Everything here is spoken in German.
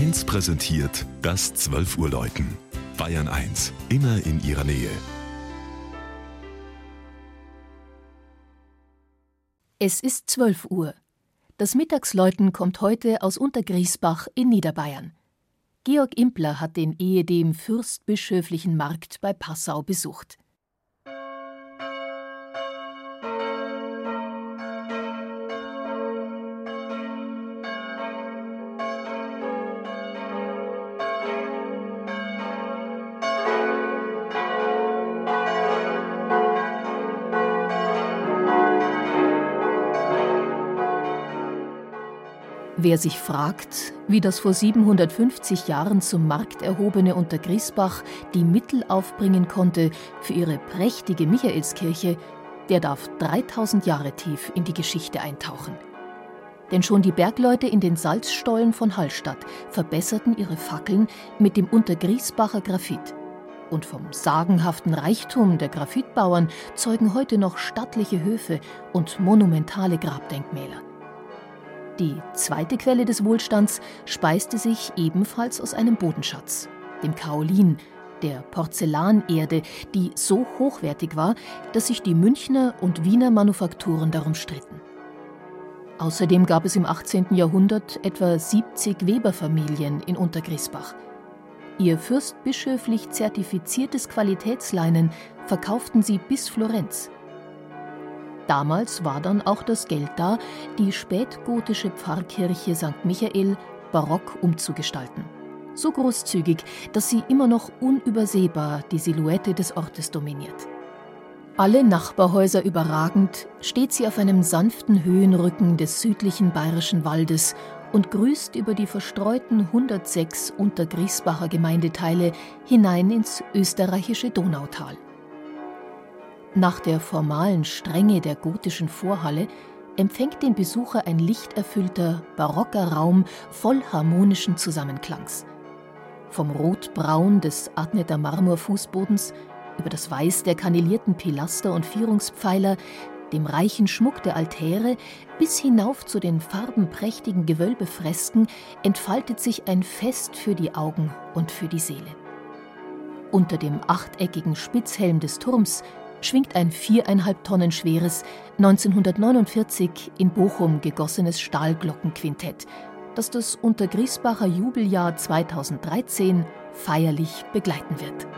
1 präsentiert das 12 Uhr Läuten. Bayern 1, immer in ihrer Nähe. Es ist 12 Uhr. Das Mittagsläuten kommt heute aus Untergriesbach in Niederbayern. Georg Impler hat den ehedem fürstbischöflichen Markt bei Passau besucht. Wer sich fragt, wie das vor 750 Jahren zum Markt erhobene Untergriesbach die Mittel aufbringen konnte für ihre prächtige Michaelskirche, der darf 3000 Jahre tief in die Geschichte eintauchen. Denn schon die Bergleute in den Salzstollen von Hallstatt verbesserten ihre Fackeln mit dem Untergriesbacher Graphit. Und vom sagenhaften Reichtum der Graphitbauern zeugen heute noch stattliche Höfe und monumentale Grabdenkmäler. Die zweite Quelle des Wohlstands speiste sich ebenfalls aus einem Bodenschatz, dem Kaolin, der Porzellanerde, die so hochwertig war, dass sich die Münchner und Wiener Manufakturen darum stritten. Außerdem gab es im 18. Jahrhundert etwa 70 Weberfamilien in Untergriesbach. Ihr fürstbischöflich zertifiziertes Qualitätsleinen verkauften sie bis Florenz. Damals war dann auch das Geld da, die spätgotische Pfarrkirche St. Michael barock umzugestalten. So großzügig, dass sie immer noch unübersehbar die Silhouette des Ortes dominiert. Alle Nachbarhäuser überragend steht sie auf einem sanften Höhenrücken des südlichen bayerischen Waldes und grüßt über die verstreuten 106 Untergriesbacher Gemeindeteile hinein ins österreichische Donautal. Nach der formalen Strenge der gotischen Vorhalle empfängt den Besucher ein lichterfüllter, barocker Raum voll harmonischen Zusammenklangs. Vom Rotbraun des Adneter Marmorfußbodens über das Weiß der kannelierten Pilaster und Vierungspfeiler, dem reichen Schmuck der Altäre bis hinauf zu den farbenprächtigen Gewölbefresken entfaltet sich ein Fest für die Augen und für die Seele. Unter dem achteckigen Spitzhelm des Turms schwingt ein viereinhalb Tonnen schweres, 1949 in Bochum gegossenes Stahlglockenquintett, das das Untergriesbacher Jubeljahr 2013 feierlich begleiten wird.